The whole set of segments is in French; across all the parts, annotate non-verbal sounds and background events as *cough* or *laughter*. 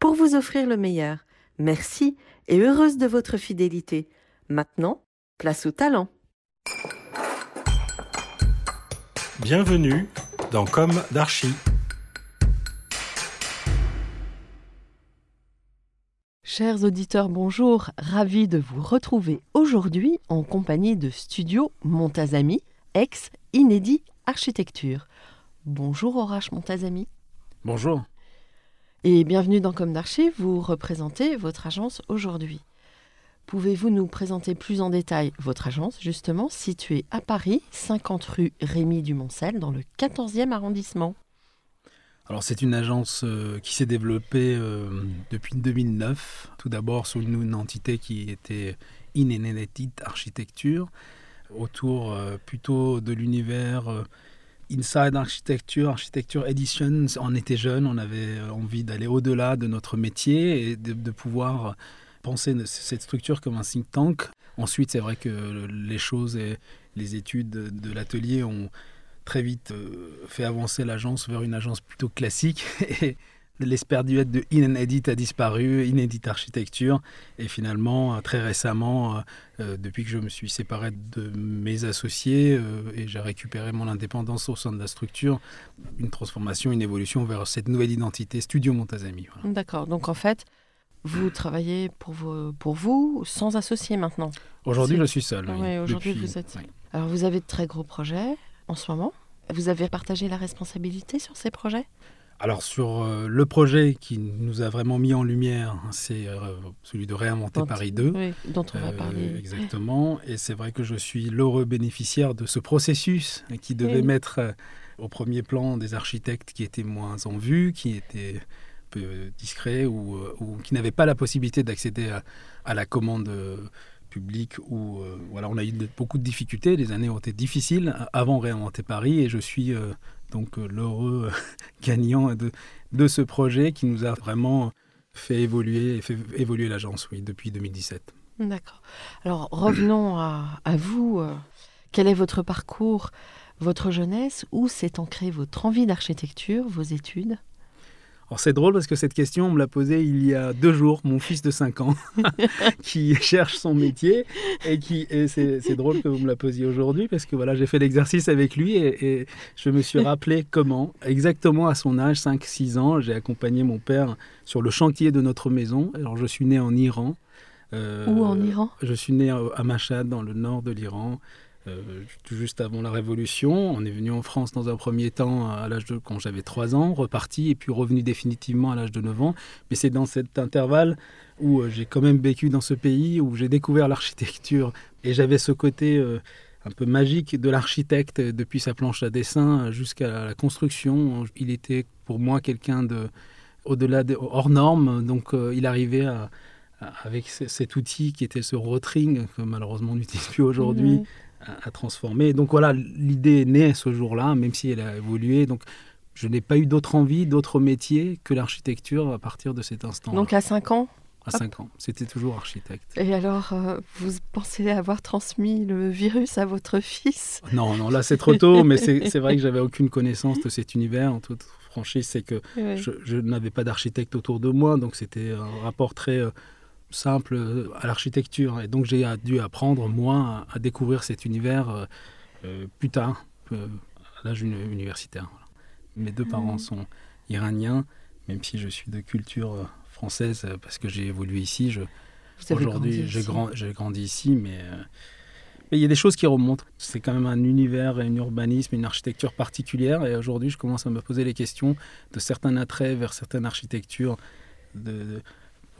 pour vous offrir le meilleur. Merci et heureuse de votre fidélité. Maintenant, place au talent. Bienvenue dans Comme d'Archie. Chers auditeurs, bonjour. Ravi de vous retrouver aujourd'hui en compagnie de Studio Montazami, ex Inédit Architecture. Bonjour Horace Montazami. Bonjour. Et bienvenue dans Comme d'Archie, vous représentez votre agence aujourd'hui. Pouvez-vous nous présenter plus en détail votre agence, justement, située à Paris, 50 rue Rémy du Moncel, dans le 14e arrondissement? Alors c'est une agence euh, qui s'est développée euh, depuis 2009, tout d'abord sous une, entité qui était Inenedit Architecture, autour euh, plutôt de l'univers Inside Architecture, Architecture Edition. On était jeunes, on avait euh, envie d'aller au-delà de notre métier et de, pouvoir penser cette structure comme un think tank. Ensuite, c'est vrai que les choses et les études de, de l'atelier ont très vite euh, fait avancer l'agence vers une agence plutôt classique. *laughs* Et l'esperduette de Inedit a disparu, Inedit Architecture. Et finalement, euh, très récemment, euh, euh, depuis que je me suis séparé de mes associés euh, et j'ai récupéré mon indépendance au sein de la structure, une transformation, une évolution vers cette nouvelle identité, Studio Montazami. Voilà. D'accord, donc en fait, vous travaillez pour, vous sans associé maintenant Aujourd'hui, je suis seul. Oui, aujourd'hui, depuis- vous êtes seul. oui. Alors vous avez de très gros projets en ce moment. Vous avez partagé la responsabilité sur ces projets? Alors sur euh, le projet qui nous a vraiment mis en lumière, c'est euh, celui de réinventer Paris 2. Oui, dont on va Euh, parler. Exactement. Et c'est vrai que je suis l'heureux bénéficiaire de ce processus qui devait Oui. mettre au premier plan des architectes qui étaient moins en vue, qui étaient peu discrets ou, ou qui n'avaient pas la possibilité d'accéder à, à la commande publique. Ou euh, voilà, on a eu de- beaucoup de difficultés. Les années ont été difficiles avant Réinventer Paris et je suis euh, donc euh, l'heureux *laughs* gagnant de, ce projet qui nous a vraiment fait évoluer fait évoluer l'agence oui, depuis 2017. D'accord. Alors revenons à, à vous. euh, Quel est votre parcours, votre jeunesse Où s'est ancrée votre envie d'architecture, vos études? Alors c'est drôle parce que cette question, on me l'a posée il y a deux jours, mon fils de 5 ans, *laughs* qui cherche son métier. Et, qui, et c'est, c'est drôle que vous me la posiez aujourd'hui parce que voilà, j'ai fait l'exercice avec lui et, et je me suis rappelé comment, exactement à son âge, 5-6 ans, j'ai accompagné mon père sur le chantier de notre maison. Alors je suis né en Iran. Euh, Où en Iran? Je suis né à Mashhad, dans le nord de l'Iran. Euh, juste avant la Révolution. On est venu en France dans un premier temps à l'âge de quand j'avais 3 ans, reparti et puis revenu définitivement à l'âge de 9 ans. Mais c'est dans cet intervalle où euh, j'ai quand même vécu dans ce pays, où j'ai découvert l'architecture et j'avais ce côté euh, un peu magique de l'architecte depuis sa planche à dessin jusqu'à la construction. Il était pour moi quelqu'un de au-delà de hors norme, donc il arrivait avec ce- cet outil qui était ce rotring que malheureusement on n'utilise plus aujourd'hui. À, à transformer. Donc voilà, l'idée est née ce jour-là, même si elle a évolué. Donc je n'ai pas eu d'autre envie, d'autre métier que l'architecture à partir de cet instant. Donc à 5 ans à 5 ans, c'était toujours architecte. Et alors, euh, vous pensez avoir transmis le virus à votre fils? Non, non, là c'est trop tôt, mais c'est c'est vrai que j'avais aucune connaissance de cet univers. En toute franchise, c'est que Oui. je, je n'avais pas d'architecte autour de moi, donc c'était un rapport très euh, simple euh, à l'architecture. Et donc j'ai dû apprendre, moi, à, découvrir cet univers euh, euh, plus tard, euh, à l'âge uni- universitaire. voilà. Mes deux parents Mhm. sont iranien, même si je suis de culture euh, française parce que j'ai évolué ici. Je, aujourd'hui, j'ai grand- grandi ici, mais euh, il y a des choses qui remontent. C'est quand même un univers, un urbanisme, une architecture particulière. Et aujourd'hui, je commence à me poser les questions de certains attraits vers certaines architectures de, de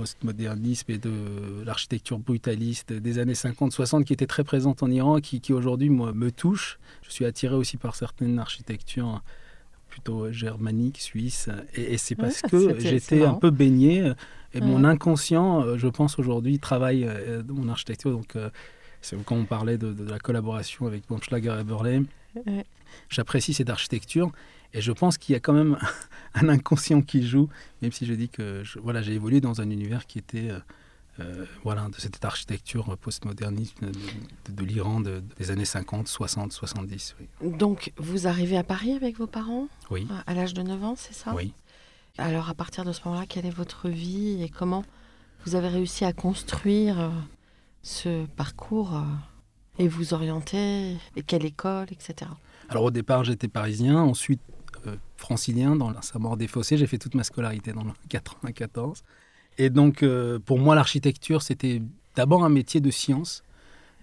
postmodernisme et de l'architecture brutaliste des années 50-60 qui étaient très présentes en Iran, qui, qui aujourd'hui moi, me touchent. Je suis attiré aussi par certaines architectures plutôt germaniques, suisses. Et, et c'est parce que j'étais un peu baigné. Et mon inconscient, euh, je pense aujourd'hui, travaille euh, dans mon architecture. Donc, euh, c'est quand on parlait de, de la collaboration avec Baumschlager et. Ouais. J'apprécie cette architecture et je pense qu'il y a quand même *laughs* un inconscient qui joue, même si je dis que je- voilà, j'ai évolué dans un univers qui était euh, euh, voilà, de cette architecture postmoderniste de, l'Iran de- des années 50, 60, 70. Oui. Donc, vous arrivez à Paris avec vos parents? Oui. à l'âge de 9 ans, c'est ça? Oui. Alors, à partir de ce moment-là, quelle est votre vie et comment vous avez réussi à construire euh, ce parcours euh, et vous orienter et quelle école, etc. Alors au départ, j'étais parisien, ensuite euh, francilien dans la Saint-Maur-des-Fossés. J'ai fait toute ma scolarité dans le *laughs* 94. Et donc, euh, pour moi, l'architecture, c'était d'abord un métier de science.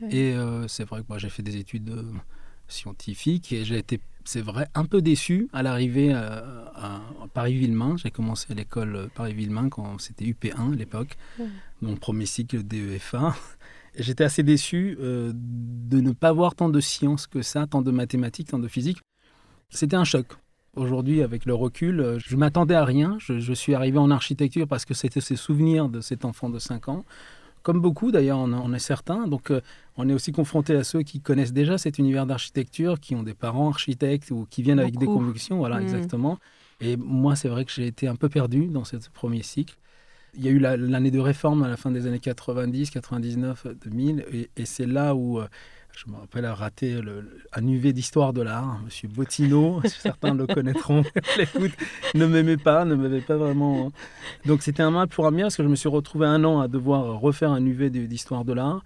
Ouais. Et euh, c'est vrai que moi, j'ai fait des études euh, scientifiques et j'ai été, c'est vrai, un peu déçu à l'arrivée euh, à, à Paris-Villemain. J'ai commencé à l'école euh, Paris-Villemain quand c'était UP1 à l'époque, Ouais. mon premier cycle DEFA. Et j'étais assez déçu euh, de ne pas voir tant de sciences que ça, tant de mathématiques, tant de physique. C'était un choc. Aujourd'hui, avec le recul, euh, je m'attendais à rien. Je, je suis arrivé en architecture parce que c'était ces souvenirs de cet enfant de 5 ans. Comme beaucoup, d'ailleurs, on, on est certains. Donc, euh, on est aussi confronté à ceux qui connaissent déjà cet univers d'architecture, qui ont des parents architectes ou qui viennent avec des convictions. Voilà, Mhm. exactement. Et moi, c'est vrai que j'ai été un peu perdu dans ce premier cycle. Il y a eu la- l'année de réforme à la fin des années 90, 99, 2000, et, et c'est là où euh, je me rappelle avoir raté le- un UV d'histoire de l'art. Monsieur Bottineau, *laughs* certains le connaîtront, *laughs* l'écoute, ne m'aimait pas, ne m'aimait pas vraiment. Donc c'était un mal pour un bien parce que je me suis retrouvé un an à devoir refaire un UV d'histoire de l'art.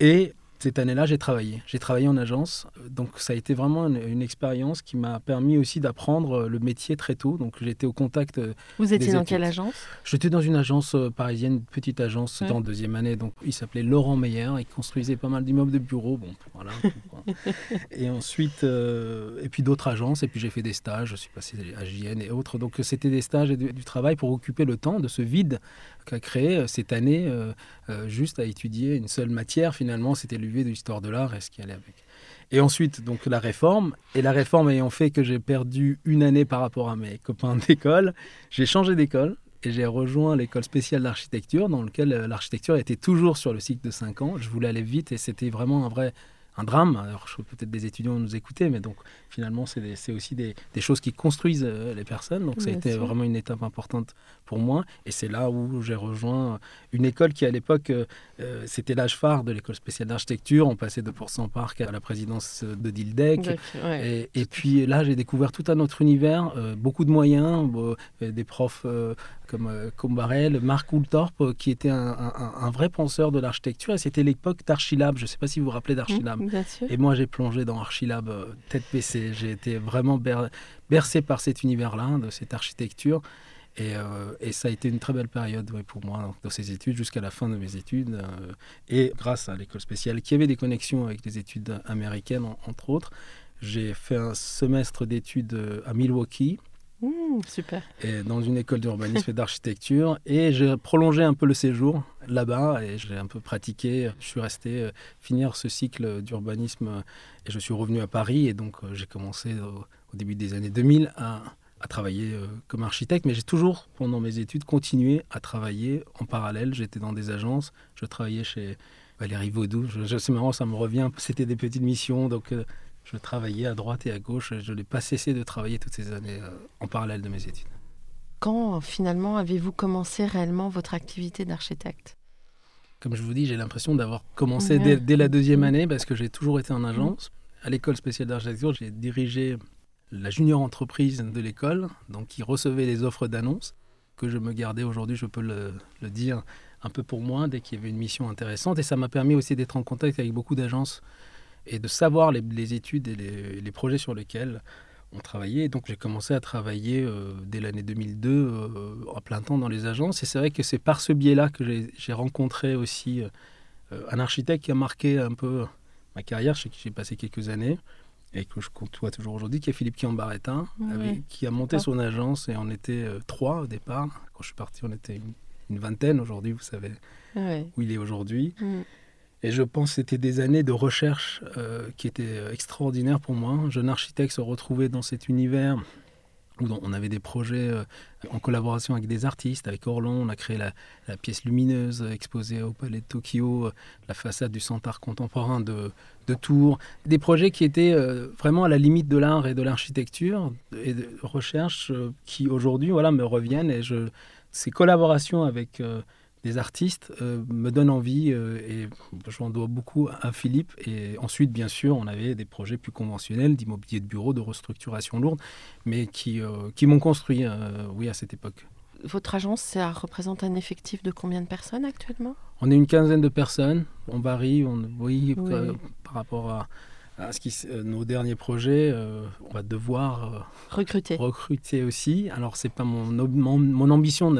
Et cette année-là, j'ai travaillé. J'ai travaillé en agence. Donc, ça a été vraiment une, une expérience qui m'a permis aussi d'apprendre le métier très tôt. Donc, j'étais au contact. euh, Vous étiez Des dans quelle agence? J'étais dans une agence euh, parisienne, une petite agence Ouais. dans deuxième année. Donc, il s'appelait Laurent Meyer. Il construisait pas mal d'immeubles de bureaux. Bon, voilà. *laughs* *laughs* et ensuite, euh, et puis d'autres agences. Et puis, j'ai fait des stages. Je suis passé à JN et autres. Donc, c'était des stages et du, travail pour occuper le temps de ce vide qu'a créé euh, cette année, euh, juste à étudier une seule matière. Finalement, c'était l'UV de l'histoire de l'art et ce qui allait avec. Et ensuite, donc la réforme. Et la réforme ayant fait que j'ai perdu une année par rapport à mes copains *laughs* d'école, j'ai changé d'école et j'ai rejoint l'école spéciale d'architecture, dans laquelle l'architecture était toujours sur le cycle de 5 ans. Je voulais aller vite et c'était vraiment un vrai un drame. Alors, je peut-être des étudiants nous écouter, mais donc finalement, c'est aussi des, des choses qui construisent euh, les personnes. Donc, ça a été sûr. vraiment une étape importante pour moi. Et c'est là où j'ai rejoint une école qui, à l'époque, euh, euh, c'était l'âge phare de l'école spéciale d'architecture. On passait de Pourcent Park à la présidence de Dildec. Ouais. Et, et puis là, j'ai découvert tout un autre univers, euh, beaucoup de moyens, des profs comme Combarel, Marc Oultorp, qui était un, un- un vrai penseur de l'architecture. Et c'était l'époque d'Archilab. Je ne sais pas si vous vous rappelez d'Archilab. Mmh, Et moi, j'ai plongé dans Archilab euh, tête baissée. J'ai été vraiment ber- bercé par cet univers-là, de cette architecture. Et, euh, et ça a été une très belle période pour moi, dans ces études, jusqu'à la fin de mes études. euh, et grâce à l'école spéciale, qui avait des connexions avec les études américaines, en- entre autres, j'ai fait un semestre d'études à Milwaukee, Mmh, super. et dans une école d'urbanisme et d'architecture. Et j'ai prolongé un peu le séjour là-bas et j'ai un peu pratiqué. Je suis resté euh, finir ce cycle d'urbanisme et je suis revenu à Paris. Et donc euh, j'ai commencé au, début des années 2000 à, travailler euh, comme architecte. Mais j'ai toujours, pendant mes études, continué à travailler en parallèle. J'étais dans des agences. Je travaillais chez Valérie Vaudou. C'est marrant, ça me revient. C'était des petites missions. Donc. Je travaillais à droite et à gauche. Je n'ai pas cessé de travailler toutes ces années euh, en parallèle de mes études. Quand finalement avez-vous commencé réellement votre activité d'architecte? Comme je vous dis, j'ai l'impression d'avoir commencé dès, dès la deuxième année parce que j'ai toujours été en agence. À l'école spéciale d'architecture, j'ai dirigé la junior entreprise de l'école, donc qui recevait les offres d'annonces que je me gardais aujourd'hui, je peux le, le dire, un peu pour moi, dès qu'il y avait une mission intéressante. Et ça m'a permis aussi d'être en contact avec beaucoup d'agences et de savoir les, les études et les, les projets sur lesquels on travaillait. donc j'ai commencé à travailler dès l'année 2002 en plein temps dans les agences. Et c'est vrai que c'est par ce biais-là que j'ai rencontré aussi un architecte qui a marqué un peu ma carrière, chez qui j'ai passé quelques années et que je côtoie toujours aujourd'hui, qui est Philippe Kiambaretta, qui a monté son agence et on était trois au départ. Quand je suis parti, on était une, vingtaine. Aujourd'hui, vous savez où il est aujourd'hui. Mm. Et je pense que c'était des années de recherche euh, qui étaient euh, extraordinaires pour moi. Un jeune architecte se retrouvait dans cet univers où on avait des projets euh, en collaboration avec des artistes. Avec Orlon, on a créé la, pièce lumineuse exposée au Palais de Tokyo, la façade du Centre Art contemporain de, Tours. Des projets qui étaient vraiment à la limite de l'art et de l'architecture et de recherche qui aujourd'hui voilà, me reviennent. Et je, ces collaborations avec des artistes euh, me donnent envie euh, et j'en dois beaucoup à Philippe. Et ensuite, bien sûr, on avait des projets plus conventionnels d'immobilier de bureau, de restructuration lourde, mais qui, euh, qui m'ont construit, oui, à cette époque. Votre agence, ça représente un effectif de combien de personnes actuellement? On est une quinzaine de personnes. On varie, on, oui, par rapport à, à ce qui, nos derniers projets, on va devoir recruter. recruter aussi. Alors, c'est pas mon, mon, mon ambition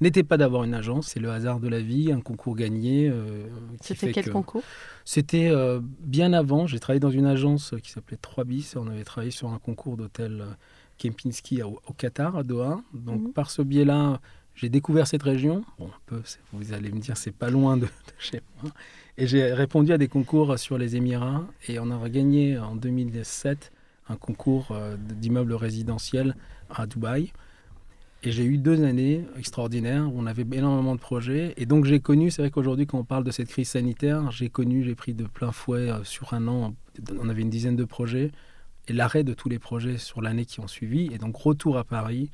n'était pas d'avoir une agence, c'est le hasard de la vie, un concours gagné. Euh, C'était quel concours? C'était euh, bien avant. J'ai travaillé dans une agence qui s'appelait 3 bis. On avait travaillé sur un concours d'hôtel euh, Kempinski au, Qatar, à Doha. Donc mhm. par ce biais-là, j'ai découvert cette région. Bon, peu, vous allez me dire, c'est pas loin de, de, chez moi. Et j'ai répondu à des concours sur les Émirats. Et on a gagné en 2007 un concours d'immeubles résidentiels à Dubaï. Et j'ai eu deux années extraordinaires où on avait énormément de projets. Et donc j'ai connu, c'est vrai qu'aujourd'hui quand on parle de cette crise sanitaire, j'ai connu, j'ai pris de plein fouet euh, sur un an, on avait une dizaine de projets, et l'arrêt de tous les projets sur l'année qui ont suivi. Et donc retour à Paris,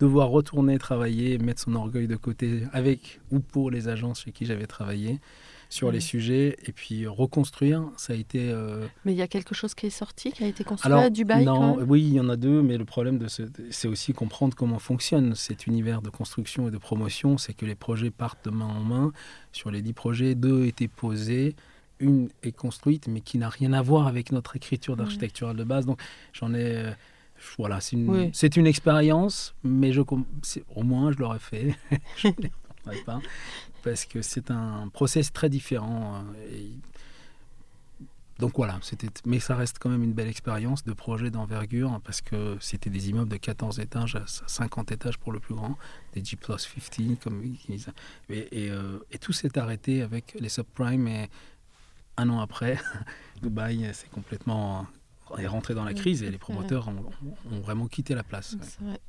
devoir retourner travailler, mettre son orgueil de côté avec ou pour les agences chez qui j'avais travaillé sur les sujets et puis reconstruire. Ça a été. Euh, mais il y a quelque chose qui est sorti, qui a été construit à Dubaï Non, oui, il y en a deux, mais le problème, de c'est aussi comprendre comment fonctionne cet univers de construction et de promotion. C'est que les projets partent de main en main. Sur les dix projets, deux étaient posés. Une est construite, mais qui n'a rien à voir avec notre écriture d'architecture de base. Donc, j'en ai. Euh, voilà, c'est une, c'est une expérience, mais je, au moins je l'aurais fait. *laughs* je ne pas parce que c'est un process très différent. Euh, donc voilà, c'était, mais ça reste quand même une belle expérience de projet d'envergure hein, parce que c'était des immeubles de 14 étages à 50 étages pour le plus grand, des G 15 comme ils disent. Et, euh, et, tout s'est arrêté avec les subprimes et un an après, *laughs* Dubaï c'est complètement est rentré dans la crise et les promoteurs ont, ont vraiment quitté la place. Vrai.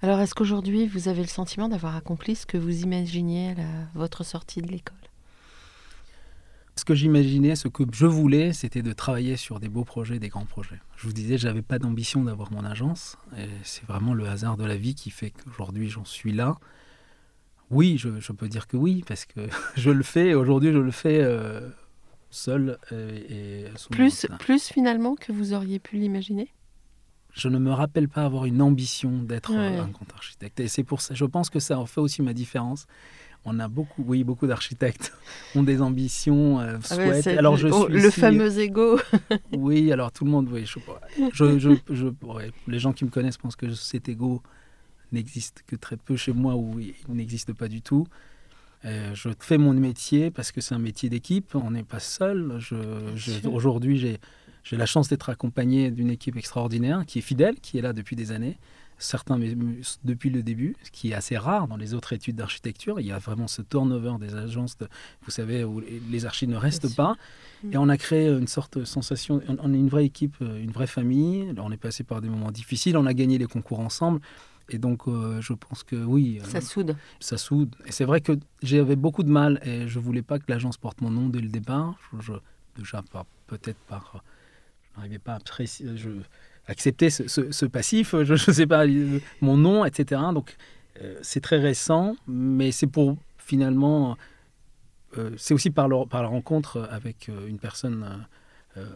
Alors, est-ce qu'aujourd'hui, vous avez le sentiment d'avoir accompli ce que vous imaginiez à votre sortie de l'école? Ce que j'imaginais, ce que je voulais, c'était de travailler sur des beaux projets, des grands projets. Je vous disais, j'avais pas d'ambition d'avoir mon agence. Et c'est vraiment le hasard de la vie qui fait qu'aujourd'hui, j'en suis là. Oui, je, peux dire que oui, parce que *laughs* je le fais. Aujourd'hui, je le fais euh, seul. Et, plus, plus finalement que vous auriez pu l'imaginer? Je ne me rappelle pas avoir une ambition d'être un grand architecte. Et c'est pour ça, je pense que ça en fait aussi ma différence. On a beaucoup, oui, beaucoup d'architectes *laughs* ont des ambitions, euh, ah souhaitent. alors je oh, suis le fameux ego. *laughs* oui, alors tout le monde, oui, je, je, je, les gens qui me connaissent pensent que cet ego n'existe que très peu chez moi ou il n'existe pas du tout. Euh, je fais mon métier parce que c'est un métier d'équipe, on n'est pas seul. Aujourd'hui, j'ai j'ai la chance d'être accompagné d'une équipe extraordinaire qui est fidèle, qui est là depuis des années, certains depuis le début, ce qui est assez rare dans les autres études d'architecture. Il y a vraiment ce turnover des agences, vous savez, où les archives ne restent pas. Mm. Et on a créé une sorte de sensation, on est une vraie équipe, euh, une vraie famille. On est passé par des moments difficiles, on a gagné les concours ensemble. Et donc, euh, je pense que oui. Euh, ça soude. Ça soude. Et c'est vrai que j'avais beaucoup de mal et je voulais pas que l'agence porte mon nom dès le départ. Je, déjà, peut-être par n'arrivais pas à euh, je, accepter ce, passif, je ne sais pas, euh, mon nom, etc. Donc euh, c'est très récent, mais c'est pour finalement, c'est aussi par, par, la rencontre avec une personne,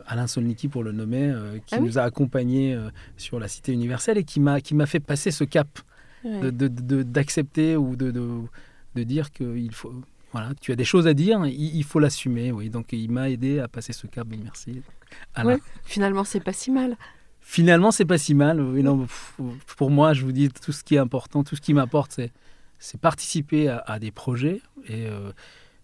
Alain Solniki pour le nommer, qui ah nous a accompagnés sur la cité universelle et qui m'a fait passer ce cap d'accepter ou de, de, dire qu'il faut... Voilà, tu as des choses à dire, il, il faut l'assumer. Oui, donc il m'a aidé à passer ce cap. Merci. Ouais, finalement, c'est pas si mal. Finalement, c'est pas si mal. Oui, non, pour moi, je vous dis, tout ce qui est important, tout ce qui m'apporte, c'est, participer à, des projets. Et euh,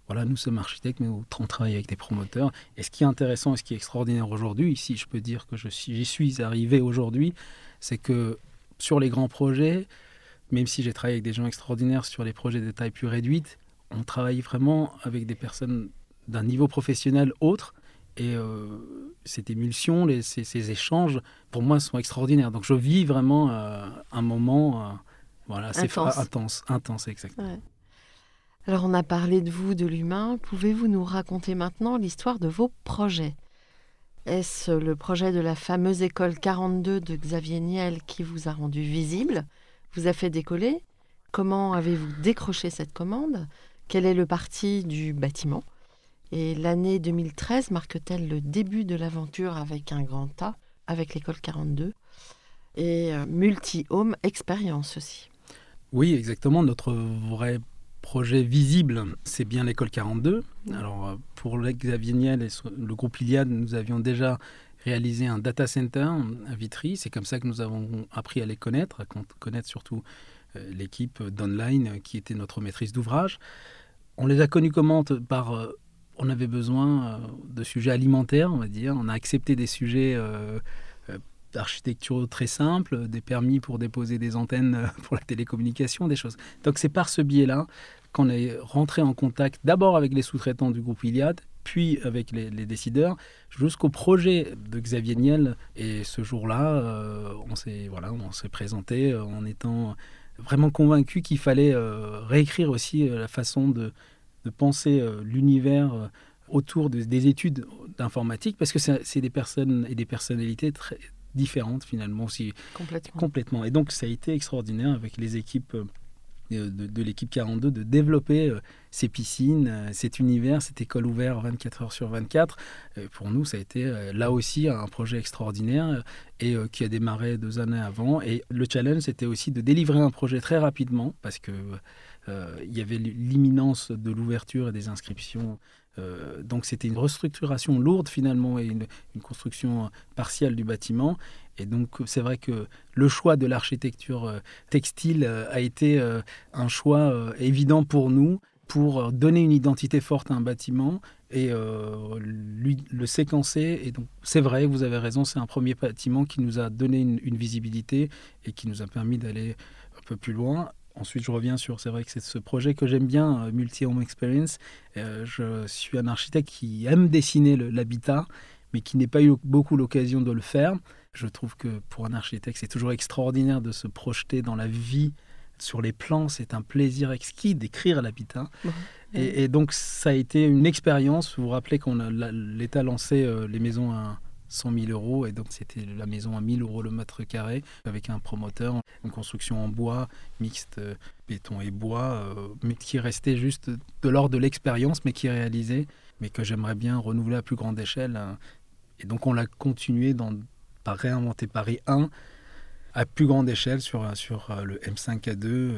voilà, nous sommes architectes, mais on travaille avec des promoteurs. Et ce qui est intéressant et ce qui est extraordinaire aujourd'hui, ici, je peux dire que je suis, j'y suis arrivé aujourd'hui, c'est que sur les grands projets, même si j'ai travaillé avec des gens extraordinaires sur les projets de taille plus réduite, on travaille vraiment avec des personnes d'un niveau professionnel autre. Et euh, cette émulsion, les, ces, échanges, pour moi, sont extraordinaires. Donc je vis vraiment euh, un moment euh, voilà, c'est intense. intense, exactement. Alors on a parlé de vous, de l'humain. Pouvez-vous nous raconter maintenant l'histoire de vos projets? Est-ce le projet de la fameuse école 42 de Xavier Niel qui vous a rendu visible, vous a fait décoller? Comment avez-vous décroché cette commande? Quel est le parti du bâtiment? Et l'année 2013 marque-t-elle le début de l'aventure avec un grand A, avec l'école 42 et euh, multi-home expérience aussi Oui, exactement. Notre vrai projet visible, c'est bien l'école 42. Alors, euh, pour Xavier Niel et le groupe Iliad, nous avions déjà réalisé un data center à Vitry. C'est comme ça que nous avons appris à les connaître, à connaître surtout euh, l'équipe d'online qui était notre maîtrise d'ouvrage. On les a connus comment par euh, on avait besoin de sujets alimentaires, on va dire. On a accepté des sujets d'architecture très simples, des permis pour déposer des antennes *laughs* pour la télécommunication, des choses. Donc c'est par ce biais-là qu'on est rentré en contact d'abord avec les sous-traitants du groupe Iliad, puis avec les, décideurs, jusqu'au projet de Xavier Niel. Et ce jour-là, euh, on s'est voilà, on s'est présenté euh, en étant vraiment convaincu qu'il fallait euh, réécrire aussi la façon de, de penser l'univers autour des études d'informatique, parce que c'est des personnes et des personnalités très différentes finalement aussi. Complètement. Complètement. Et donc ça a été extraordinaire avec les équipes de, l'équipe 42 de développer euh, ces piscines, euh, cet univers, cette école ouverte 24 heures sur 24. pour nous, ça a été euh, là aussi un projet extraordinaire et qui a démarré deux années avant. Et le challenge, c'était aussi de délivrer un projet très rapidement parce que il y avait l'imminence de l'ouverture et des inscriptions euh, donc c'était une restructuration lourde finalement et une, construction partielle du bâtiment. Et donc c'est vrai que le choix de l'architecture euh, textile euh, a été un choix évident pour nous pour donner une identité forte à un bâtiment et lui, le séquencer. Et donc c'est vrai, vous avez raison, c'est un premier bâtiment qui nous a donné une visibilité et qui nous a permis d'aller un peu plus loin. Ensuite, je reviens sur, c'est vrai que c'est ce projet que j'aime bien, euh, Multi-Home Experience. Euh, je suis un architecte qui aime dessiner l'habitat, mais qui n'a pas eu beaucoup l'occasion de le faire. Je trouve que pour un architecte, c'est toujours extraordinaire de se projeter dans la vie sur les plans. C'est un plaisir exquis d'écrire l'habitat. Et, et, donc, ça a été une expérience. Vous vous rappelez qu'on l'État lancé euh, les maisons à 100 000 euros. Et donc, c'était la maison à 1000 euros le mètre carré avec un promoteur, une construction en bois, mixte euh, béton et bois, euh, mais qui restait juste de l'ordre de l'expérience, mais qui réalisée, mais que j'aimerais bien renouveler à plus grande échelle. Hein. Et donc, on l'a continué dans, par réinventer Paris 1 à plus grande échelle sur, sur euh, le M5A2,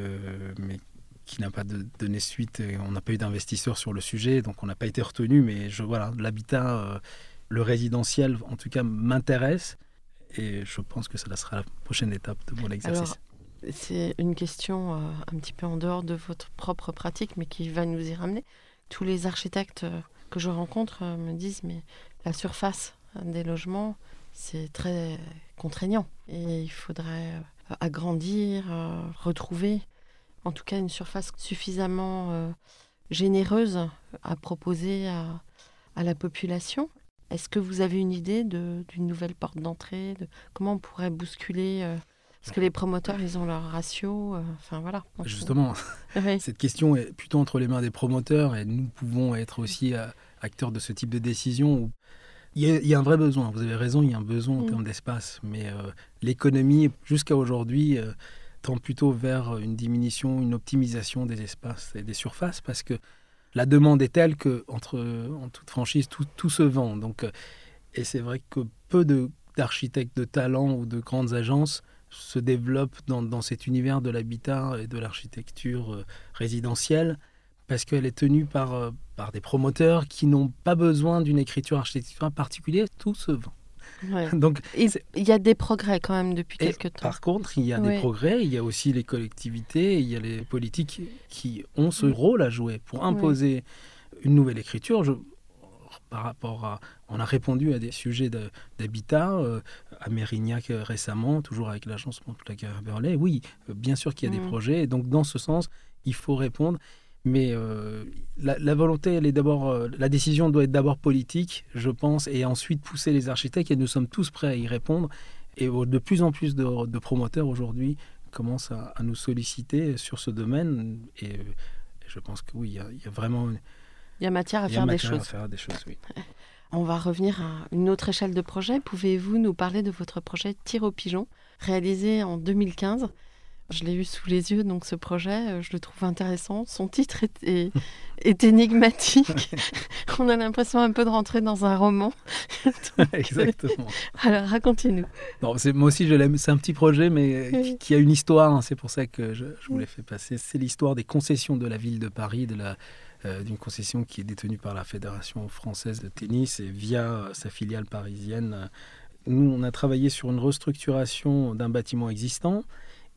mais qui n'a pas donné suite. on n'a pas eu d'investisseurs sur le sujet, donc on n'a pas été retenu. Mais je, voilà, l'habitat le résidentiel, en tout cas, m'intéresse. Et je pense que ça sera la prochaine étape de mon exercice. C'est une question euh, un petit peu en dehors de votre propre pratique, mais qui va nous y ramener. Tous les architectes euh, que je rencontre euh, me disent, mais la surface des logements, c'est très contraignant. Et il faudrait agrandir, retrouver, en tout cas, une surface suffisamment généreuse à proposer à, à la population. Est-ce que vous avez une idée d'une nouvelle porte d'entrée de Comment on pourrait bousculer euh, Parce que les promoteurs, ils ont leur ratio. Euh, enfin voilà. Justement, *laughs* cette question est plutôt entre les mains des promoteurs et nous pouvons être aussi euh, acteurs de ce type de décision. Il y, a, un vrai besoin, vous avez raison, il y a un besoin en mm. termes d'espace, mais l'économie, jusqu'à aujourd'hui, tend plutôt vers une diminution, une optimisation des espaces et des surfaces, parce que la demande est telle que, entre, en toute franchise, tout, se vend. Donc, euh, et c'est vrai que peu d'architectes de, talent ou de grandes agences se développent dans, cet univers de l'habitat et de l'architecture euh, résidentielle parce qu'elle est tenue par, euh, par des promoteurs qui n'ont pas besoin d'une écriture architecturale particulière, tout se vend. Ouais. *laughs* Donc, il y a des progrès quand même depuis quelques temps. Par contre, il y a Ouais. des progrès, il y a aussi les collectivités, il y a les politiques qui ont ce rôle à jouer pour imposer une nouvelle écriture. Je- par rapport à, on a répondu à des sujets d'habitat euh, à Mérignac euh, récemment, toujours avec l'agence Montplaisir-Berlay. Oui, euh, bien sûr qu'il y a des Mm. projets, et donc dans ce sens, il faut répondre. Mais euh, la, la volonté, elle est d'abord, euh, la décision doit être d'abord politique, je pense, et ensuite pousser les architectes. Et nous sommes tous prêts à y répondre. Et de plus en plus de, de promoteurs aujourd'hui commencent à, à nous solliciter sur ce domaine. Et euh, je pense que oui, il y a, il y a vraiment Il y a matière à y a faire des matière à choses. faire des choses. Oui. *laughs* On va revenir à une autre échelle de projet. Pouvez-vous nous parler de votre projet Tir au pigeon, réalisé en 2015 Je l'ai eu sous les yeux, donc ce projet, euh, je le trouve intéressant. Son titre est, est- est énigmatique. *laughs* On a l'impression un peu de rentrer dans un roman. *laughs* Exactement. Alors racontez-nous. Non, moi aussi, je l'aime. C'est un petit projet, mais qui, qui a une histoire. hein. C'est pour ça que je, je vous l'ai fait passer. C'est l'histoire des concessions de la ville de Paris, de la, euh, d'une concession qui est détenue par la Fédération française de tennis et via euh, sa filiale parisienne. Nous, on a travaillé sur une restructuration d'un bâtiment existant.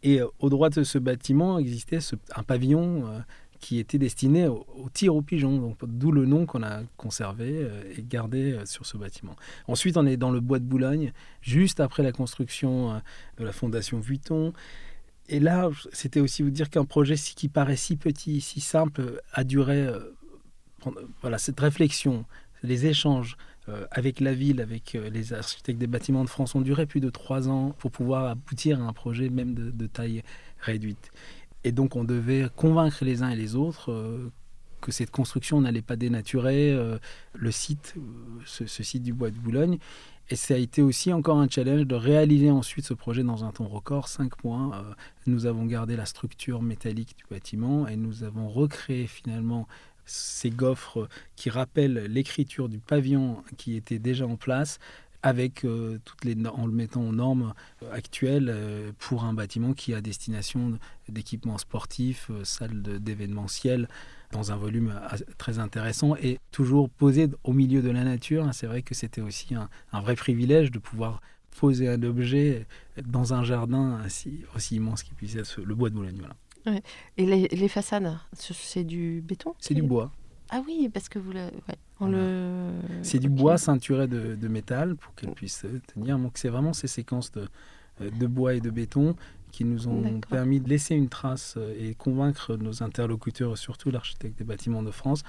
Et euh, au droit de ce bâtiment existait un pavillon euh, qui était destiné au, tir aux pigeons. D'où le nom qu'on a conservé euh, et gardé sur ce bâtiment. Ensuite, on est dans le bois de Boulogne, juste après la construction de la fondation Vuitton. Et là, c'était aussi vous dire qu'un projet qui paraît si petit, si simple, a duré. voilà, cette réflexion, les échanges euh, avec la ville, avec euh, les architectes des bâtiments de France ont duré plus de trois ans pour pouvoir aboutir à un projet même de, taille réduite. Et donc, on devait convaincre les uns et les autres euh, que cette construction n'allait pas dénaturer le site, ce, site du bois de Boulogne. Et ça a été aussi encore un challenge de réaliser ensuite ce projet dans un temps record, 5 mois. Nous avons gardé la structure métallique du bâtiment et nous avons recréé finalement ces gaufres qui rappellent l'écriture du pavillon qui était déjà en place avec euh, toutes les en le mettant aux normes actuelles euh, pour un bâtiment qui a destination d'équipements sportifs, euh, salle de- d'événementiel dans un volume très intéressant et toujours posé au milieu de la nature. C'est vrai que c'était aussi un, vrai privilège de pouvoir poser un objet dans un jardin aussi immense qu'il puisse être le bois de Boulogne. Et les, les façades, ce- c'est du béton C'est du bois. Ah oui, parce que vous le... ouais, on Voilà. le... C'est du bois ceinturé de, de métal pour qu'elle puisse euh, tenir. Donc c'est vraiment ces séquences de, euh, de bois et de béton qui nous ont permis de laisser une trace euh, et convaincre nos interlocuteurs, surtout l'architecte des bâtiments de France,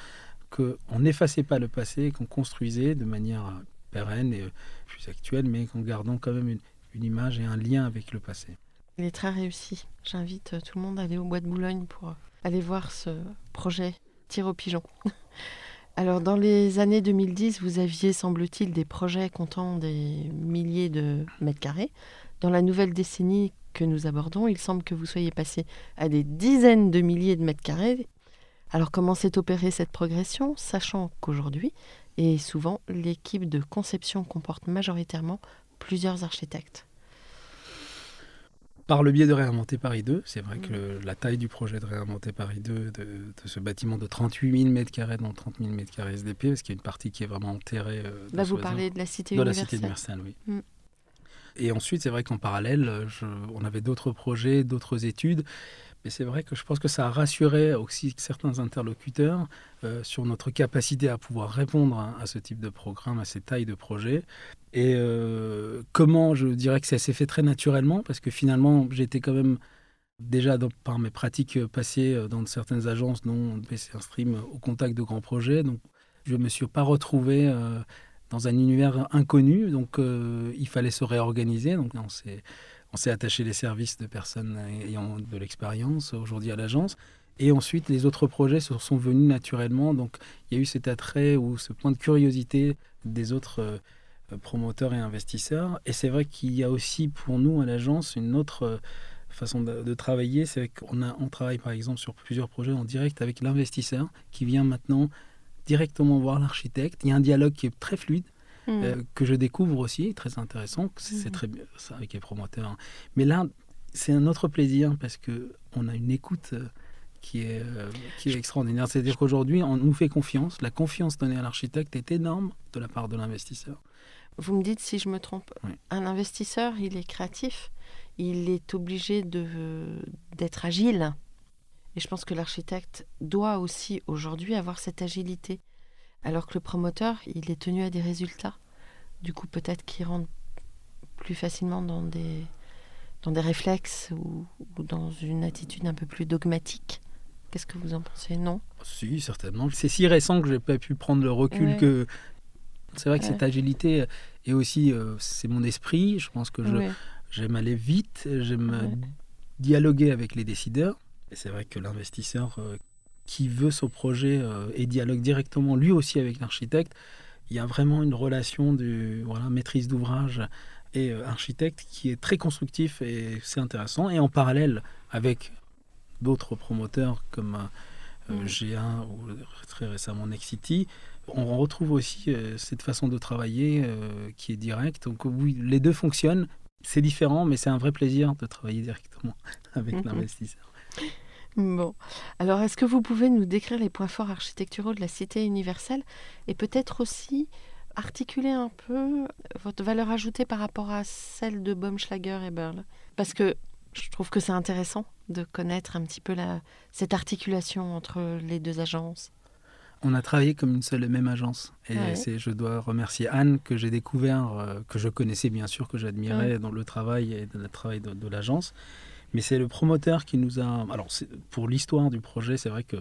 qu'on n'effaçait pas le passé qu'on construisait de manière pérenne et plus actuelle, mais qu'en gardant quand même une, une image et un lien avec le passé. Il est très réussi. J'invite euh, tout le monde à aller au Bois de Boulogne pour euh, aller voir ce projet Tir au pigeon. *laughs* Alors, dans les années 2010, vous aviez, semble-t-il, des projets comptant des milliers de mètres carrés. Dans la nouvelle décennie que nous abordons, il semble que vous soyez passé à des dizaines de milliers de mètres carrés. Alors, comment s'est opérée cette progression, sachant qu'aujourd'hui, et souvent, l'équipe de conception comporte majoritairement plusieurs architectes Par le biais de Réinventer Paris 2, c'est vrai que le- la taille du projet de Réinventer Paris 2, de, de ce bâtiment de 38 000 m2 dans 30 000 m2 SDP, parce qu'il y a une partie qui est vraiment enterrée. euh, dans Là, ce vous parlez de la cité de la cité universelle, oui. Mm. Et ensuite, c'est vrai qu'en parallèle, je- on avait d'autres projets, d'autres études. Mais c'est vrai que je pense que ça a rassuré aussi certains interlocuteurs euh, sur notre capacité à pouvoir répondre à, ce type de programme, à ces tailles de projets. Et euh, comment, je dirais que ça s'est fait très naturellement, parce que finalement, j'étais quand même déjà par mes pratiques passées euh, dans certaines agences, dont PC Stream, au contact de grands projets. Donc, je ne me suis pas retrouvé dans un univers inconnu, donc il fallait se réorganiser. Donc, on s'est on s'est attaché les services de personnes ayant de l'expérience aujourd'hui à l'agence. Et ensuite, les autres projets sont venus naturellement. Donc, il y a eu cet attrait ou ce point de curiosité des autres euh, promoteurs et investisseurs. Et c'est vrai qu'il y a aussi pour nous à l'agence une autre euh, façon de, travailler. C'est qu'on travaille par exemple sur plusieurs projets en direct avec l'investisseur qui vient maintenant directement voir l'architecte. Il y a un dialogue qui est très fluide. Mm. Euh, que je découvre aussi, très intéressant. C'est Mhm. très bien ça avec les promoteurs. hein. Mais là, c'est un autre plaisir parce que on a une écoute euh, qui est, euh, qui est extraordinaire. C'est-à-dire qu'aujourd'hui, on nous fait confiance. La confiance donnée à l'architecte est énorme de la part de l'investisseur. Vous me dites si je me trompe. Oui. Un investisseur, il est créatif. Il est obligé d'être agile. Et je pense que l'architecte doit aussi aujourd'hui avoir cette agilité. Alors que le promoteur, il est tenu à des résultats. Du coup, peut-être qu'il rentre plus facilement dans des, dans des réflexes ou, ou dans une attitude un peu plus dogmatique. Qu'est-ce que vous en pensez? Non? Si, certainement. C'est si récent que j'ai pas pu prendre le recul Ouais. que. C'est vrai que Ouais. cette agilité est aussi, euh, c'est mon esprit. Je pense que je, Ouais. j'aime aller vite, j'aime dialoguer avec les décideurs. Et c'est vrai que l'investisseur euh, qui veut ce projet euh, et dialogue directement lui aussi avec l'architecte, il y a vraiment une relation de voilà, maîtrise d'ouvrage et euh, architecte qui est très constructif et c'est intéressant. Et en parallèle avec d'autres promoteurs comme euh, Mm. G1 ou très récemment Nexity, on retrouve aussi cette façon de travailler qui est directe. Donc oui, les deux fonctionnent. C'est différent, mais c'est un vrai plaisir de travailler directement *laughs* avec Mhm. l'investisseur. Bon. Alors, est-ce que vous pouvez nous décrire les points forts architecturaux de la cité universelle et peut-être aussi articuler un peu votre valeur ajoutée par rapport à celle de Baumschlager et Berle Parce que je trouve que c'est intéressant de connaître un petit peu la, cette articulation entre les deux agences. On a travaillé comme une seule et même agence. Et Ouais. c'est, je dois remercier Anne que j'ai découvert, euh, que je connaissais bien sûr, que j'admirais dans le travail et dans le travail de, de l'agence. Mais c'est le promoteur qui nous a. Alors, pour l'histoire du projet, c'est vrai que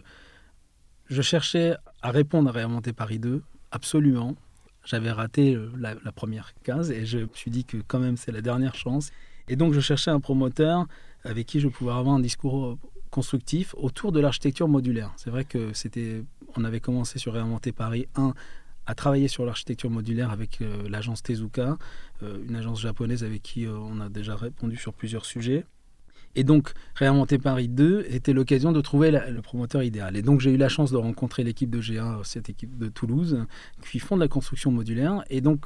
je cherchais à répondre à Réinventer Paris 2, absolument. J'avais raté euh, la, première case et je me suis dit que quand même c'est la dernière chance. Et donc je cherchais un promoteur avec qui je pouvais avoir un discours euh, constructif autour de l'architecture modulaire. C'est vrai que c'était, on avait commencé sur Réinventer Paris 1 à travailler sur l'architecture modulaire avec euh, l'agence Tezuka, une agence japonaise avec qui on a déjà répondu sur plusieurs sujets. Et donc, Réinventer Paris 2 était l'occasion de trouver le promoteur idéal. Et donc, j'ai eu la chance de rencontrer l'équipe de GA, cette équipe de Toulouse, qui font de la construction modulaire. Et donc,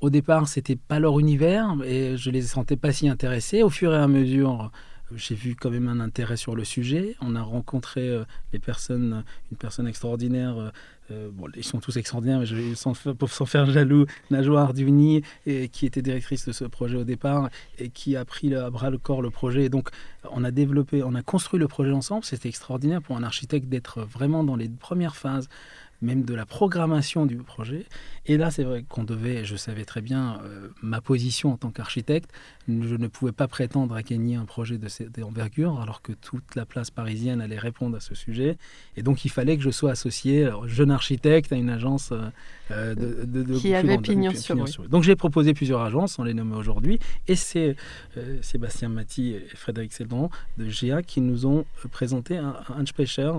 au départ, c'était pas leur univers et je les sentais pas si intéressés. Au fur et à mesure, j'ai vu quand même un intérêt sur le sujet. On a rencontré euh, les personnes, une personne extraordinaire. euh, euh, bon, ils sont tous extraordinaires, mais je, sans, fa- pour s'en faire jaloux, Najwa Arduni, et, qui était directrice de ce projet au départ et qui a pris à bras le corps le projet. Et donc, on a développé, on a construit le projet ensemble. C'était extraordinaire pour un architecte d'être vraiment dans les premières phases, même de la programmation du projet. Et là, c'est vrai qu'on devait, je savais très bien euh, ma position en tant qu'architecte. Je ne pouvais pas prétendre à gagner un projet de cette envergure, alors que toute la place parisienne allait répondre à ce sujet. Et donc, il fallait que je sois associé, alors, jeune architecte, à une agence euh, euh, de, de- de Qui avait pignon pi- sur rue. Donc, j'ai proposé plusieurs agences, sans les nommer aujourd'hui. Et c'est euh, Sébastien Mati et Frédéric Cédron de GA qui nous ont présenté un, un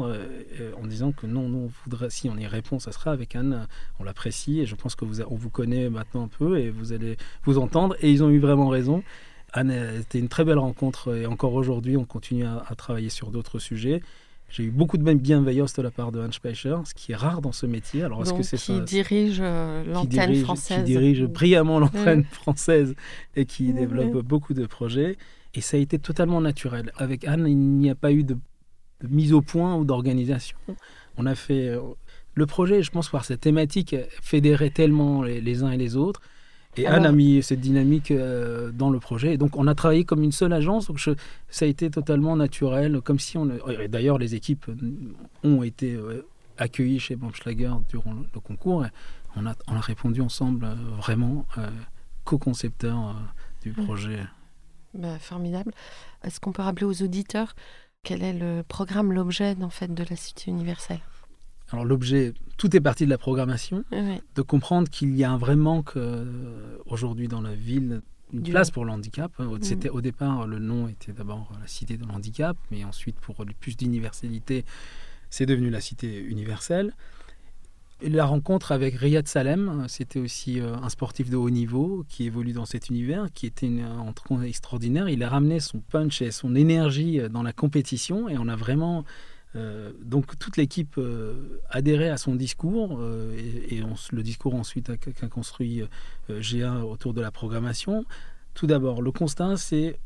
euh, euh, en disant que non, non, on voudrait, si on y répond, ça sera avec Anne. On l'apprécie et je pense que vous, a- on vous connaît maintenant un peu et vous allez vous entendre. Et ils ont eu vraiment raison. Anne, c'était une très belle rencontre et encore aujourd'hui, on continue à, à travailler sur d'autres sujets. J'ai eu beaucoup de même bienveillance de la part de Hans Speicher, ce qui est rare dans ce métier. Alors, est-ce que c'est qui ça dirige euh, l'antenne française. qui dirige brillamment l'antenne française et qui développe beaucoup de projets. Et ça a été totalement naturel. Avec Anne, il n'y a pas eu de, de mise au point ou d'organisation. On a fait euh, le projet, je pense, par cette thématique, fédérait tellement les, les uns et les autres. Et Alors- Anne a mis cette dynamique euh, dans le projet. Et donc, on a travaillé comme une seule agence. Donc, je- ça a été totalement naturel, comme si on. et D'ailleurs, les équipes ont été euh, accueillies chez Baumschlager durant le, le concours. Et on, a, on a répondu ensemble, euh, vraiment, euh, co-concepteurs euh, du Mm. projet. Bah, formidable. Est-ce qu'on peut rappeler aux auditeurs quel est le programme, l'objet en fait de la Cité universelle? Alors, l'objet, tout est parti de la programmation. De comprendre qu'il y a un vrai manque euh, aujourd'hui dans la ville une Du- place pour le handicap. Au- Mhm. C'était au départ le nom était d'abord la cité de l'handicap, mais ensuite pour plus d'universalité, c'est devenu la cité universelle. Et la rencontre avec Riyad Salem, c'était aussi euh, un sportif de haut niveau qui évolue dans cet univers, qui était une, un entraîneur extraordinaire. Il a ramené son punch et son énergie euh, dans la compétition et on a vraiment euh, donc toute l'équipe euh, adhérait à son discours euh, et, le discours ensuite qu'a construit GA autour de la programmation. Tout d'abord, le constat, c'est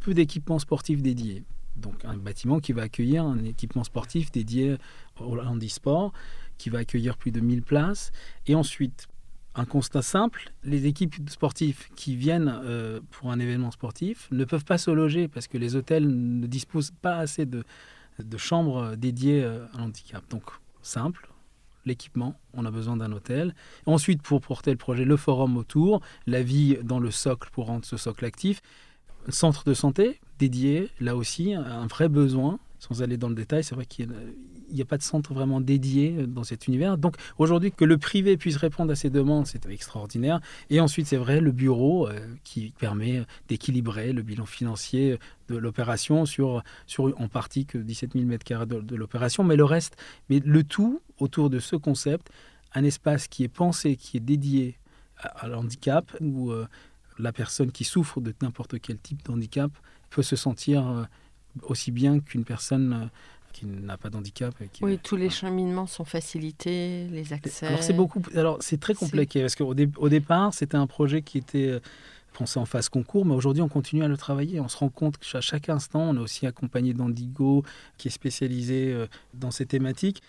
peu d'équipements sportifs dédiés. Donc un bâtiment qui va accueillir un équipement sportif dédié au handisport, qui va accueillir plus de 1000 places. Et ensuite, un constat simple, les équipes sportives qui viennent pour un événement sportif ne peuvent pas se loger parce que les hôtels ne disposent pas assez de, de chambres dédiées euh, à l'handicap. Donc, simple, l'équipement, on a besoin d'un hôtel. Ensuite, pour porter le projet, le forum autour, la vie dans le socle pour rendre ce socle actif. Centre de santé dédié, là aussi, un vrai besoin. Sans aller dans le détail, c'est vrai qu'il n'y a, pas de centre vraiment dédié dans cet univers. Donc aujourd'hui, que le privé puisse répondre à ces demandes, c'est extraordinaire. Et ensuite, c'est vrai, le bureau euh, qui permet d'équilibrer le bilan financier de l'opération sur, sur en partie que 17 000 m2 de, de l'opération, mais le reste, mais le tout autour de ce concept, un espace qui est pensé, qui est dédié à, l'handicap, où euh, la personne qui souffre de n'importe quel type d'handicap peut se sentir euh, aussi bien qu'une personne euh, qui n'a pas d'handicap. Oui, tous les cheminements sont facilités, les accès. Alors c'est beaucoup, alors c'est très compliqué parce qu'au au départ c'était un projet qui était euh, pensé en phase concours, mais aujourd'hui on continue à le travailler. On se rend compte qu'à chaque instant, on est aussi accompagné d'Andigo, qui est spécialisé dans ces thématiques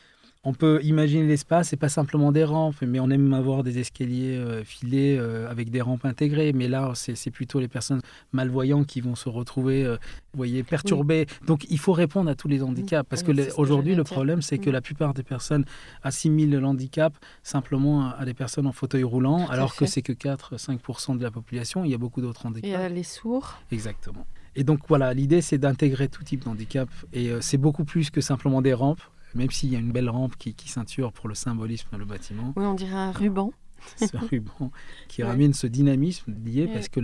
on peut imaginer l'espace, c'est pas simplement des rampes, mais on aime avoir des escaliers euh, filés euh, avec des rampes intégrées. Mais là, c'est plutôt les personnes malvoyantes qui vont se retrouver, euh, vous voyez, perturbées. Donc, il faut répondre à tous les handicaps, parce que aujourd'hui, le problème, c'est que la plupart des personnes assimilent l'handicap simplement à, des personnes en fauteuil roulant, alors que c'est que 4-5% de la population. Il y a beaucoup d'autres handicaps. Il y a les sourds. Exactement. Et donc voilà, l'idée c'est d'intégrer tout type d'handicap et c'est beaucoup plus que simplement des rampes même s'il y a une belle rampe qui, ceinture pour le symbolisme dans le bâtiment. Oui, on dirait un ruban. ce ruban qui ramène ce dynamisme lié parce que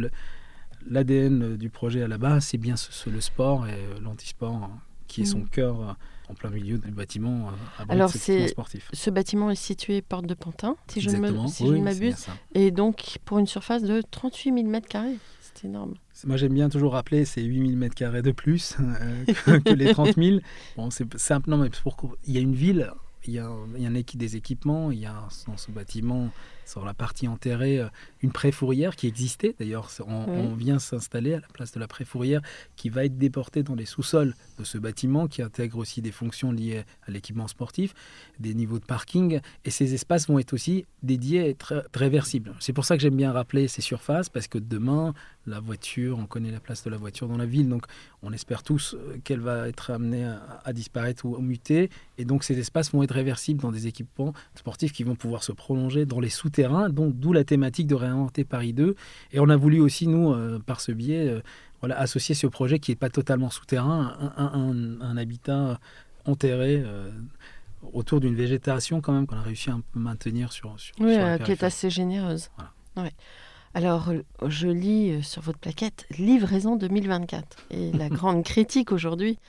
l'ADN du projet à la base, c'est bien le sport et euh, l'antisport hein, qui est son mm. cœur euh, en plein milieu du bâtiment euh, Alors, c'est. Ce bâtiment est situé porte de Pantin, si je ne m'abuse, et donc pour une surface de 38 000 m2. C'est énorme. Moi, j'aime bien toujours rappeler, c'est 8000 m2 de plus *laughs* euh, que, les 30 000. Bon, c'est simple, non, mais pour, il y a une ville, il y a, il y des équipements, il y a dans ce bâtiment sur la partie enterrée, euh, une pré-fourrière qui existait. D'ailleurs, on, vient s'installer à la place de la pré-fourrière qui va être déportée dans les sous-sols de ce bâtiment qui intègre aussi des fonctions liées à l'équipement sportif, des niveaux de parking. Et ces espaces vont être aussi dédiés à être réversibles. C'est pour ça que j'aime bien rappeler ces surfaces parce que demain, la voiture, on connaît la place de la voiture dans la ville, donc on espère tous euh, qu'elle va être amenée à, disparaître ou à muter. Et donc ces espaces vont être réversibles dans des équipements sportifs qui vont pouvoir se prolonger dans les sous donc d'où la thématique de réinventer Paris 2. Et on a voulu aussi, nous, euh, par ce biais, euh, voilà, associer ce projet qui n'est pas totalement souterrain, un, un, habitat enterré euh, autour d'une végétation quand même qu'on a réussi à maintenir sur, sur, oui, qui est assez généreuse. Alors, je lis sur votre plaquette livraison 2024. Et la *laughs* grande critique aujourd'hui,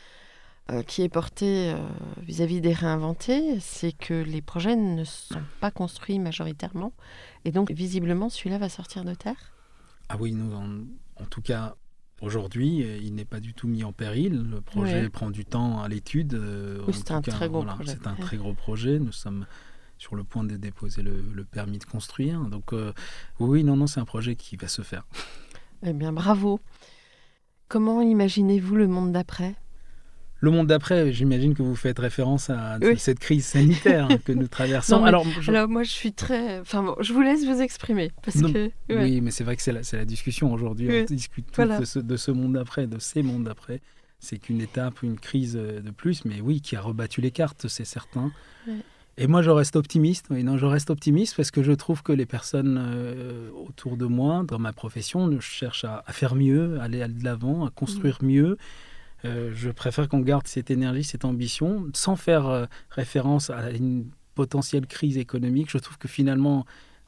euh, qui est porté euh, vis-à-vis des réinventés, c'est que les projets ne sont pas construits majoritairement. Et donc, visiblement, celui-là va sortir de terre Ah oui, nous, en, tout cas, aujourd'hui, euh, il n'est pas du tout mis en péril. Le projet prend du temps à l'étude. c'est un très gros projet. C'est un très gros projet. Nous sommes sur le point de déposer le, permis de construire. Donc, oui, non, non, c'est un projet qui va se faire. Eh bien, bravo. Comment imaginez-vous le monde d'après? Le monde d'après, j'imagine que vous faites référence à cette crise sanitaire *laughs* que nous traversons. alors, moi, je suis très. Enfin, je vous laisse vous exprimer. Parce que, Oui, mais c'est vrai que c'est la, la, discussion aujourd'hui. On discute de, ce, de, ce, monde d'après, de ces mondes d'après. C'est qu'une étape, une crise de plus, mais oui, qui a rebattu les cartes, c'est certain. Et moi, je reste optimiste. Oui, non, je reste optimiste parce que je trouve que les personnes euh, autour de moi, dans ma profession, cherchent à, faire mieux, à aller de l'avant, à construire mmh. mieux. Euh, je préfère qu'on garde cette énergie, cette ambition, sans faire euh, référence à une potentielle crise économique. Je trouve que finalement,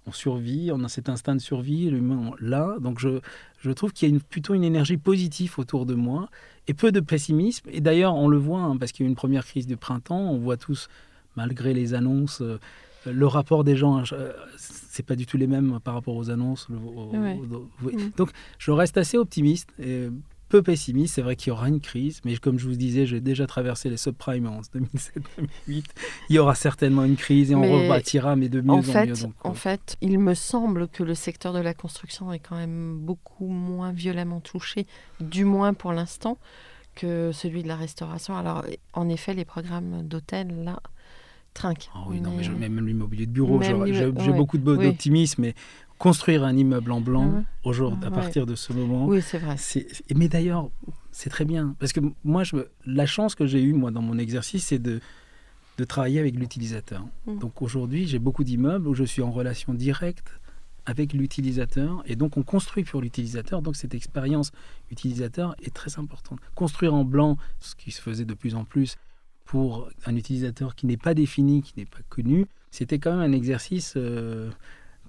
on survit, on a cet instinct de survie, l'humain là. Donc je, je trouve qu'il y a une, plutôt une énergie positive autour de moi et peu de pessimisme. Et d'ailleurs, on le voit, hein, parce qu'il y a eu une première crise du printemps, on voit tous, malgré les annonces, euh, le rapport des gens, c'est pas du tout les mêmes par rapport aux annonces. Donc je reste assez optimiste. Et peu pessimiste. C'est vrai qu'il y aura une crise, mais comme je vous disais, j'ai déjà traversé les subprimes en 2007-2008. Il y aura certainement une crise et on rebâtira, mais de mieux en, fait, mieux. en euh. fait, il me semble que le secteur de la construction est quand même beaucoup moins violemment touché, du moins pour l'instant, que celui de la restauration. Alors, en effet, les programmes d'hôtels, là, trinque. Ah oui, non, Mais- mais je- même l'immobilier de bureau, j'ai ouais. beaucoup de- Oui. d'optimisme, mais construire un immeuble en blanc, Mhm. aujourd'hui, à Ouais. partir de ce moment, Oui, c'est vrai. mais d'ailleurs, c'est très bien. Parce que moi, je, la chance que j'ai eue, moi, dans mon exercice, c'est de, de travailler avec l'utilisateur. Mhm. Donc aujourd'hui, j'ai beaucoup d'immeubles où je suis en relation directe avec l'utilisateur. Et donc, on construit pour l'utilisateur. Donc, cette expérience utilisateur est très importante. Construire en blanc, ce qui se faisait de plus en plus pour un utilisateur qui n'est pas défini, qui n'est pas connu, c'était quand même un exercice euh,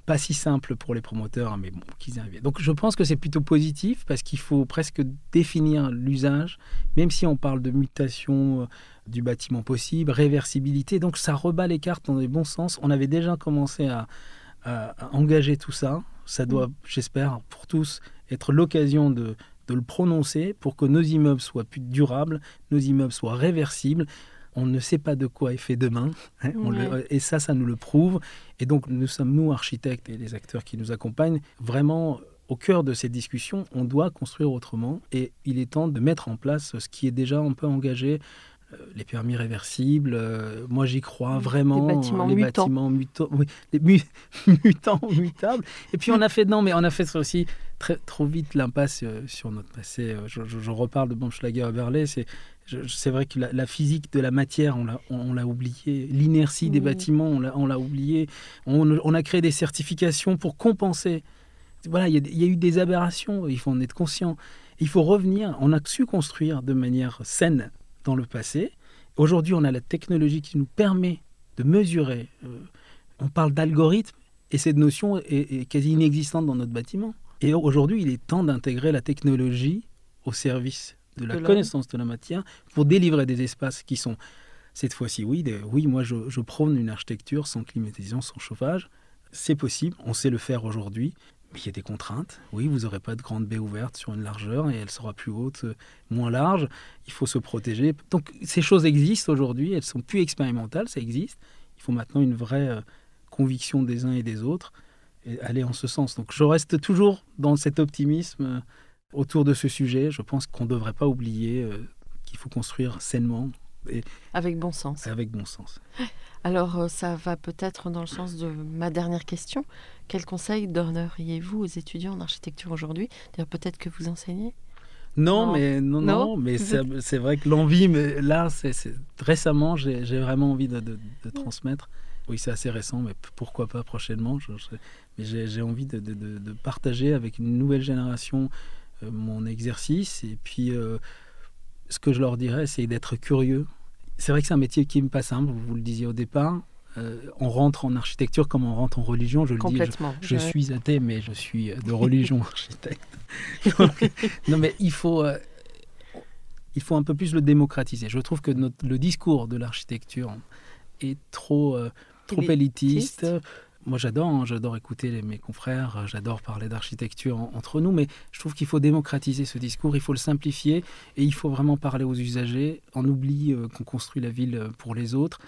pas si simple pour les promoteurs, hein, mais bon, qu'ils y arrivaient. Donc je pense que c'est plutôt positif parce qu'il faut presque définir l'usage, même si on parle de mutation euh, du bâtiment possible, réversibilité. Donc ça rebat les cartes dans les bons sens. On avait déjà commencé à, à- à engager tout ça. Ça doit, j'espère, pour tous, être l'occasion de, de le prononcer pour que nos immeubles soient plus durables, nos immeubles soient réversibles. On ne sait pas de quoi est fait demain. hein, on le- Ouais. et ça, ça nous le prouve. Et donc, nous sommes, nous, architectes et les acteurs qui nous accompagnent, vraiment au cœur de cette discussion. On doit construire autrement et il est temps de mettre en place ce qui est déjà un peu engagé. euh, Les permis réversibles, euh, moi j'y crois vraiment. les bâtiments les mutants. bâtiments mutants, oui, les mu- *laughs* mutants, mutables. Et puis on a fait non, mais on a fait aussi très, trop vite l'impasse euh, sur notre passé. Je, je- je reparle de Baumschlager à Berlay. C'est c'est vrai que la, la physique de la matière, on l'a oublié. L'inertie des Oui. bâtiments, on l'a oublié. On, on a créé des certifications pour compenser. Voilà, il y, a, il y a eu des aberrations, il faut en être conscient. Il faut revenir, on a su construire de manière saine dans le passé. Aujourd'hui, on a la technologie qui nous permet de mesurer. Euh, on parle d'algorithmes et cette notion est, est quasi inexistante dans notre bâtiment. Et aujourd'hui, il est temps d'intégrer la technologie au service de la De connaissance de la matière pour délivrer des espaces qui sont, cette fois-ci, oui, des- oui, moi je, je prône une architecture sans climatisation, sans chauffage. C'est possible, on sait le faire aujourd'hui, mais il y a des contraintes. Oui, vous n'aurez pas de grande baie ouverte sur une largeur et elle sera plus haute, euh, moins large. Il faut se protéger. Donc ces choses existent aujourd'hui, elles sont plus expérimentales, ça existe. Il faut maintenant une vraie euh, conviction des uns et des autres et aller en ce sens. Donc je reste toujours dans cet optimisme euh, autour de ce sujet. Je pense qu'on ne devrait pas oublier euh, qu'il faut construire sainement Avec bon sens. et avec bon sens. Alors, euh, ça va peut-être dans le sens de ma dernière question. Quel conseil donneriez-vous aux étudiants en architecture aujourd'hui? D'ailleurs, peut-être que vous enseignez? Non, Non. mais non, non, Non mais *laughs* c'est vrai que l'envie, mais là, c'est c'est- récemment, j'ai vraiment envie de, de- de transmettre. Oui, c'est assez récent, mais pourquoi pas prochainement je- je- Mais j'ai envie de, partager avec une nouvelle génération mon exercice. Et puis, euh, ce que je leur dirais, c'est d'être curieux. C'est vrai que c'est un métier qui n'est pas simple, vous le disiez au départ. Euh, on rentre en architecture comme on rentre en religion, je le dis, je- Complètement. je Ouais. suis athée, mais je suis de religion *laughs* architecte. Donc, non, mais il faut, euh, il faut un peu plus le démocratiser. Je trouve que notre- le discours de l'architecture est trop, euh, trop Élitiste. Moi, j'adore, hein, j'adore écouter les- mes confrères, euh, j'adore parler d'architecture en- entre nous, mais je trouve qu'il faut démocratiser ce discours, il faut le simplifier et il faut vraiment parler aux usagers. On oublie euh, qu'on construit la ville euh, pour les autres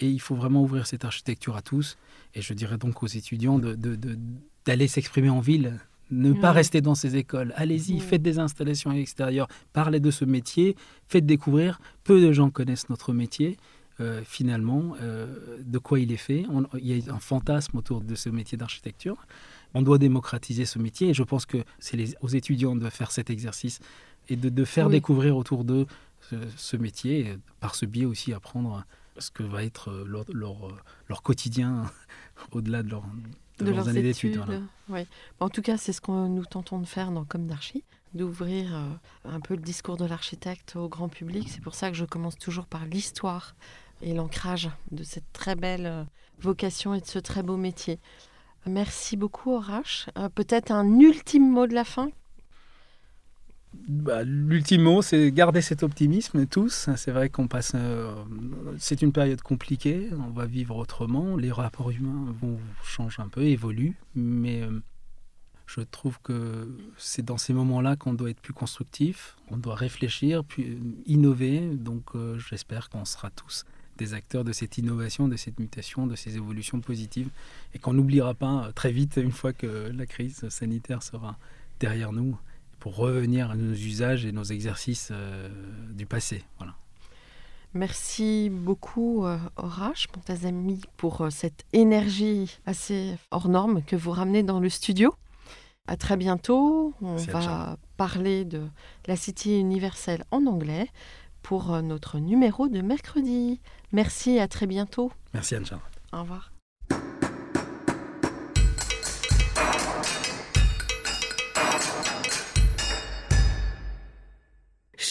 et il faut vraiment ouvrir cette architecture à tous. Et je dirais donc aux étudiants de- de- de- d'aller s'exprimer en ville, ne pas rester dans ces écoles. Allez-y, Ouais. faites des installations à l'extérieur, parlez de ce métier, faites découvrir. Peu de gens connaissent notre métier. Euh, finalement, euh, de quoi il est fait. On- il y a un fantasme autour de ce métier d'architecture. On doit démocratiser ce métier et je pense que c'est aux étudiants de faire cet exercice et de, de faire Oui. découvrir autour d'eux ce, ce métier et par ce biais aussi apprendre ce que va être euh, leur, leur, euh, leur quotidien *laughs* au-delà de, leur, de de leurs leurs années études. d'études. voilà. ouais. En tout cas, c'est ce que nous tentons de faire dans Comme d'Archi, d'ouvrir euh, un peu le discours de l'architecte au grand public. C'est pour ça que je commence toujours par l'histoire et l'ancrage de cette très belle euh, vocation et de ce très beau métier. Merci beaucoup, Horache. Euh, Peut-être un ultime mot de la fin? Bah, L'ultime mot, c'est garder cet optimisme tous. C'est vrai qu'on passe. c'est une période compliquée. On va vivre autrement. Les rapports humains vont changer un peu, évoluent. Mais je trouve que c'est dans ces moments-là qu'on doit être plus constructif. On doit réfléchir, puis innover. Donc euh, j'espère qu'on sera tous des acteurs de cette innovation, de cette mutation, de ces évolutions positives. Et qu'on n'oubliera pas euh, très vite, une fois que la crise sanitaire sera derrière nous pour revenir à nos usages et nos exercices euh, du passé. Voilà. Merci beaucoup, euh, Horace Montazami, pour euh, cette énergie assez hors norme que vous ramenez dans le studio. À très bientôt. On va parler de la City universelle en anglais pour euh, notre numéro de mercredi. Merci, à très bientôt. Merci Anne-Charlotte. Au revoir.